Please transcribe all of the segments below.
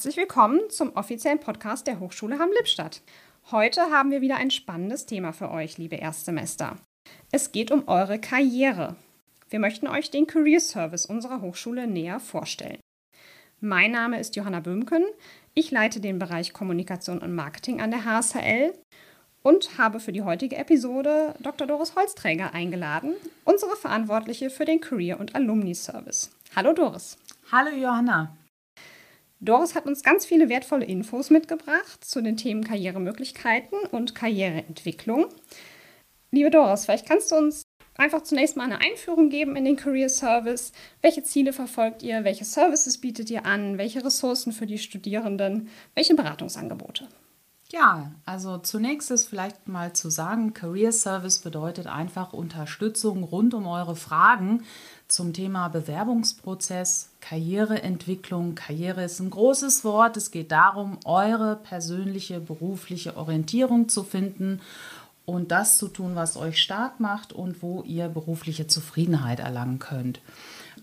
Herzlich willkommen zum offiziellen Podcast der Hochschule Hamm-Lippstadt. Heute haben wir wieder ein spannendes Thema für euch, liebe Erstsemester. Es geht um eure Karriere. Wir möchten euch den Career Service unserer Hochschule näher vorstellen. Mein Name ist Johanna Böhmken. Ich leite den Bereich Kommunikation und Marketing an der HSHL und habe für die heutige Episode Dr. Doris Holzträger eingeladen, unsere Verantwortliche für den Career- und Alumni-Service. Hallo Doris. Hallo Johanna. Doris hat uns ganz viele wertvolle Infos mitgebracht zu den Themen Karrieremöglichkeiten und Karriereentwicklung. Liebe Doris, vielleicht kannst du uns einfach zunächst mal eine Einführung geben in den Career Service. Welche Ziele verfolgt ihr? Welche Services bietet ihr an? Welche Ressourcen für die Studierenden? Welche Beratungsangebote? Ja, also zunächst ist vielleicht mal zu sagen, Career Service bedeutet einfach Unterstützung rund um eure Fragen zum Thema Bewerbungsprozess, Karriereentwicklung. Karriere ist ein großes Wort. Es geht darum, eure persönliche berufliche Orientierung zu finden und das zu tun, was euch stark macht und wo ihr berufliche Zufriedenheit erlangen könnt.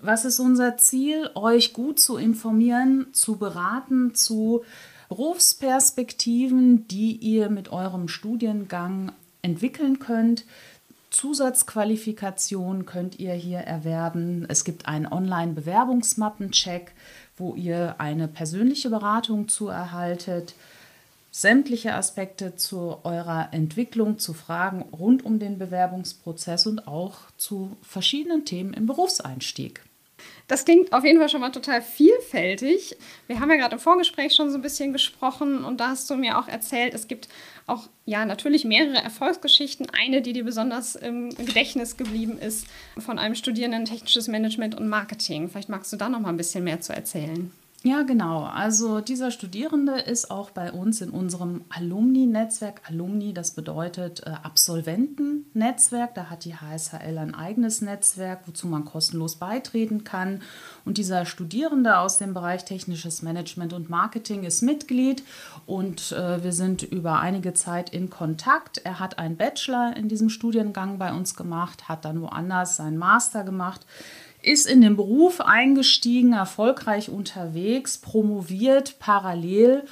Was ist unser Ziel? Euch gut zu informieren, zu beraten, zu Berufsperspektiven, die ihr mit eurem Studiengang entwickeln könnt. Zusatzqualifikation könnt ihr hier erwerben. Es gibt einen Online-Bewerbungsmappencheck, wo ihr eine persönliche Beratung zu erhaltet. Sämtliche Aspekte zu eurer Entwicklung, zu Fragen rund um den Bewerbungsprozess und auch zu verschiedenen Themen im Berufseinstieg. Das klingt auf jeden Fall schon mal total vielfältig. Wir haben ja gerade im Vorgespräch schon so ein bisschen gesprochen und da hast du mir auch erzählt, es gibt auch ja natürlich mehrere Erfolgsgeschichten. Eine, die dir besonders im Gedächtnis geblieben ist, von einem Studierenden technisches Management und Marketing. Vielleicht magst du da noch mal ein bisschen mehr zu erzählen. Ja, genau. Also dieser Studierende ist auch bei uns in unserem Alumni-Netzwerk. Alumni, das bedeutet äh, Absolventennetzwerk. Da hat die HSHL ein eigenes Netzwerk, wozu man kostenlos beitreten kann. Und dieser Studierende aus dem Bereich technisches Management und Marketing ist Mitglied und äh, wir sind über einige Zeit in Kontakt. Er hat einen Bachelor in diesem Studiengang bei uns gemacht, hat dann woanders seinen Master gemacht ist in den Beruf eingestiegen, erfolgreich unterwegs, promoviert parallel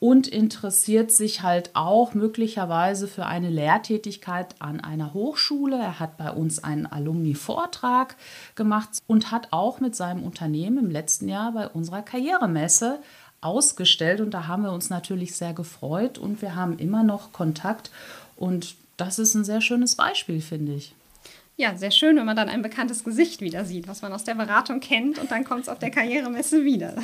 und interessiert sich halt auch möglicherweise für eine Lehrtätigkeit an einer Hochschule. Er hat bei uns einen Alumni-Vortrag gemacht und hat auch mit seinem Unternehmen im letzten Jahr bei unserer Karrieremesse ausgestellt und da haben wir uns natürlich sehr gefreut und wir haben immer noch Kontakt und das ist ein sehr schönes Beispiel, finde ich. Ja, sehr schön, wenn man dann ein bekanntes Gesicht wieder sieht, was man aus der Beratung kennt und dann kommt es auf der Karrieremesse wieder.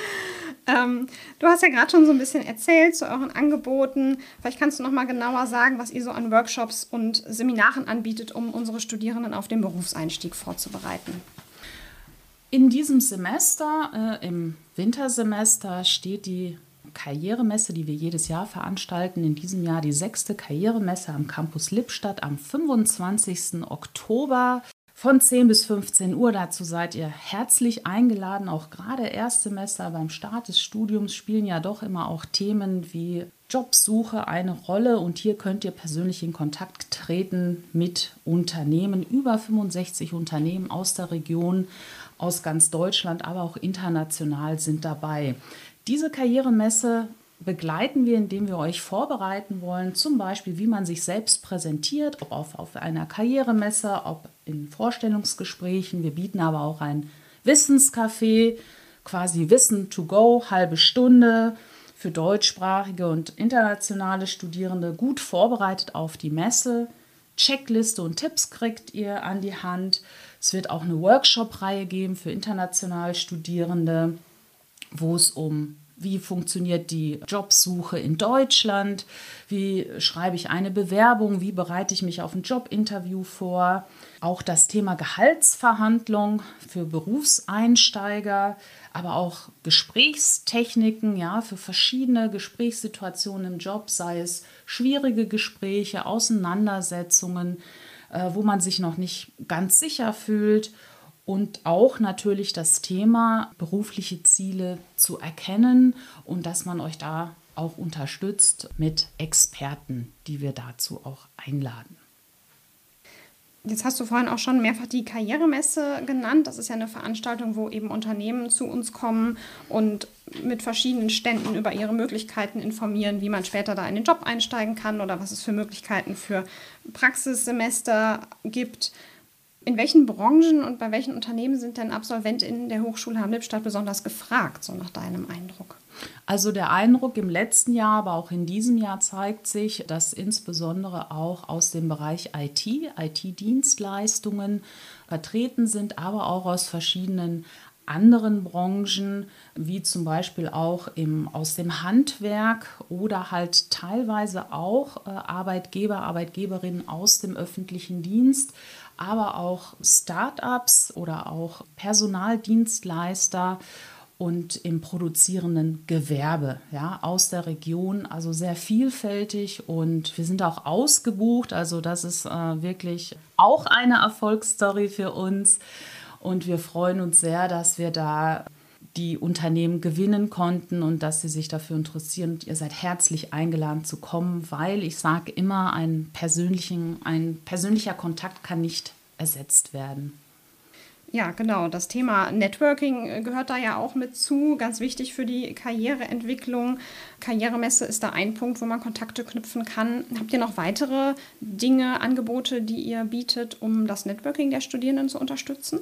ähm, du hast ja gerade schon so ein bisschen erzählt zu euren Angeboten. Vielleicht kannst du noch mal genauer sagen, was ihr so an Workshops und Seminaren anbietet, um unsere Studierenden auf den Berufseinstieg vorzubereiten. In diesem Semester, äh, im Wintersemester, steht die Karrieremesse, die wir jedes Jahr veranstalten. In diesem Jahr die sechste Karrieremesse am Campus Lippstadt am 25. Oktober von 10 bis 15 Uhr. Dazu seid ihr herzlich eingeladen. Auch gerade Erstsemester beim Start des Studiums spielen ja doch immer auch Themen wie Jobsuche eine Rolle und hier könnt ihr persönlich in Kontakt treten mit Unternehmen, über 65 Unternehmen aus der Region, aus ganz Deutschland, aber auch international sind dabei. Diese Karrieremesse begleiten wir, indem wir euch vorbereiten wollen, zum Beispiel, wie man sich selbst präsentiert, ob auf, auf einer Karrieremesse, ob in Vorstellungsgesprächen. Wir bieten aber auch ein Wissenscafé, quasi Wissen to go, halbe Stunde für deutschsprachige und internationale Studierende, gut vorbereitet auf die Messe. Checkliste und Tipps kriegt ihr an die Hand. Es wird auch eine Workshop-Reihe geben für international Studierende wo es um wie funktioniert die Jobsuche in Deutschland, wie schreibe ich eine Bewerbung, wie bereite ich mich auf ein Jobinterview vor. Auch das Thema Gehaltsverhandlung für Berufseinsteiger, aber auch Gesprächstechniken, ja, für verschiedene Gesprächssituationen im Job, sei es schwierige Gespräche, Auseinandersetzungen, äh, wo man sich noch nicht ganz sicher fühlt und auch natürlich das Thema berufliche Ziele zu erkennen und dass man euch da auch unterstützt mit Experten, die wir dazu auch einladen. Jetzt hast du vorhin auch schon mehrfach die Karrieremesse genannt. Das ist ja eine Veranstaltung, wo eben Unternehmen zu uns kommen und mit verschiedenen Ständen über ihre Möglichkeiten informieren, wie man später da in den Job einsteigen kann oder was es für Möglichkeiten für Praxissemester gibt. In welchen Branchen und bei welchen Unternehmen sind denn AbsolventInnen der Hochschule Hamm-Lippstadt besonders gefragt, so nach deinem Eindruck? Also der Eindruck im letzten Jahr, aber auch in diesem Jahr zeigt sich, dass insbesondere auch aus dem Bereich IT, IT-Dienstleistungen vertreten sind, aber auch aus verschiedenen anderen Branchen, wie zum Beispiel auch im, aus dem Handwerk oder halt teilweise auch äh, Arbeitgeber, Arbeitgeberinnen aus dem öffentlichen Dienst, aber auch Start-ups oder auch Personaldienstleister und im produzierenden Gewerbe ja, aus der Region. Also sehr vielfältig und wir sind auch ausgebucht. Also das ist äh, wirklich auch eine Erfolgsstory für uns. Und wir freuen uns sehr, dass wir da die Unternehmen gewinnen konnten und dass sie sich dafür interessieren. Ihr seid herzlich eingeladen zu kommen, weil ich sage immer, ein, persönlichen, ein persönlicher Kontakt kann nicht ersetzt werden. Ja, genau. Das Thema Networking äh, gehört da ja auch mit zu. Ganz wichtig für die Karriereentwicklung. Karrieremesse ist da ein Punkt, wo man Kontakte knüpfen kann. Habt ihr noch weitere Dinge, Angebote, die ihr bietet, um das Networking der Studierenden zu unterstützen?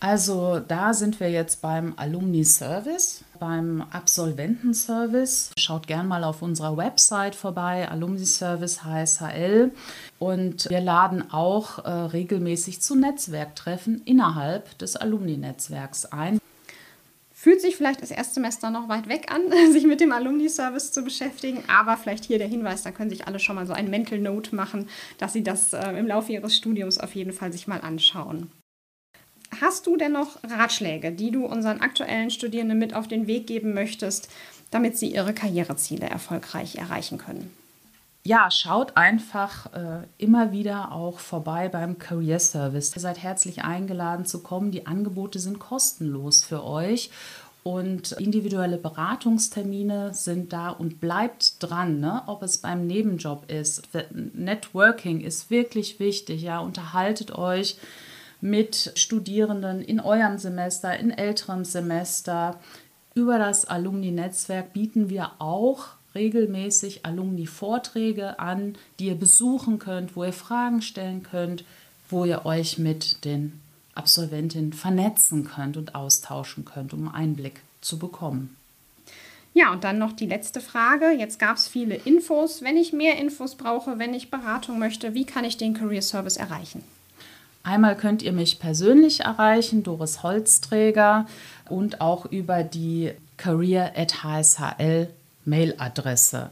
Also da sind wir jetzt beim Alumni Service, beim Absolventenservice. Schaut gern mal auf unserer Website vorbei, Alumni Service HSHL. Und wir laden auch äh, regelmäßig zu Netzwerktreffen innerhalb des Alumni-Netzwerks ein. Fühlt sich vielleicht das Erstsemester noch weit weg an, sich mit dem Alumni-Service zu beschäftigen, aber vielleicht hier der Hinweis, da können sich alle schon mal so ein Mental Note machen, dass sie das äh, im Laufe ihres Studiums auf jeden Fall sich mal anschauen. Hast du denn noch Ratschläge, die du unseren aktuellen Studierenden mit auf den Weg geben möchtest, damit sie ihre Karriereziele erfolgreich erreichen können? Ja, schaut einfach äh, immer wieder auch vorbei beim Career Service. Ihr seid herzlich eingeladen zu kommen. Die Angebote sind kostenlos für euch und individuelle Beratungstermine sind da und bleibt dran, ne? ob es beim Nebenjob ist. Networking ist wirklich wichtig. Ja, unterhaltet euch mit Studierenden in eurem Semester, in älteren Semester. Über das Alumni-Netzwerk bieten wir auch regelmäßig Alumni-Vorträge an, die ihr besuchen könnt, wo ihr Fragen stellen könnt, wo ihr euch mit den Absolventinnen vernetzen könnt und austauschen könnt, um Einblick zu bekommen. Ja, und dann noch die letzte Frage. Jetzt gab es viele Infos. Wenn ich mehr Infos brauche, wenn ich Beratung möchte, wie kann ich den Career Service erreichen? Einmal könnt ihr mich persönlich erreichen, Doris Holzträger, und auch über die career at HSHL Mailadresse.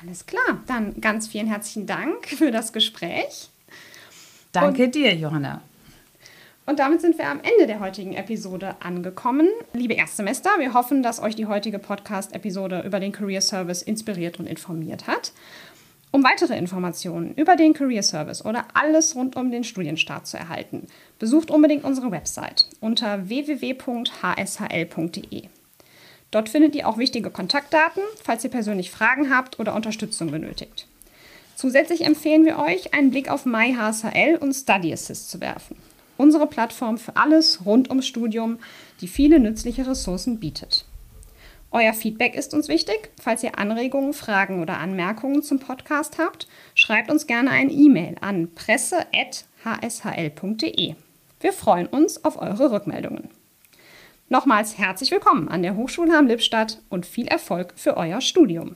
Alles klar, dann ganz vielen herzlichen Dank für das Gespräch. Danke und, dir, Johanna. Und damit sind wir am Ende der heutigen Episode angekommen. Liebe Erstsemester, wir hoffen, dass euch die heutige Podcast-Episode über den Career Service inspiriert und informiert hat. Um weitere Informationen über den Career Service oder alles rund um den Studienstart zu erhalten, besucht unbedingt unsere Website unter www.hshl.de. Dort findet ihr auch wichtige Kontaktdaten, falls ihr persönlich Fragen habt oder Unterstützung benötigt. Zusätzlich empfehlen wir euch, einen Blick auf MyHSL und Study Assist zu werfen. Unsere Plattform für alles rund ums Studium, die viele nützliche Ressourcen bietet. Euer Feedback ist uns wichtig. Falls ihr Anregungen, Fragen oder Anmerkungen zum Podcast habt, schreibt uns gerne eine E-Mail an presse.hshl.de. Wir freuen uns auf eure Rückmeldungen. Nochmals herzlich willkommen an der Hochschule Hamm-Lippstadt und viel Erfolg für euer Studium.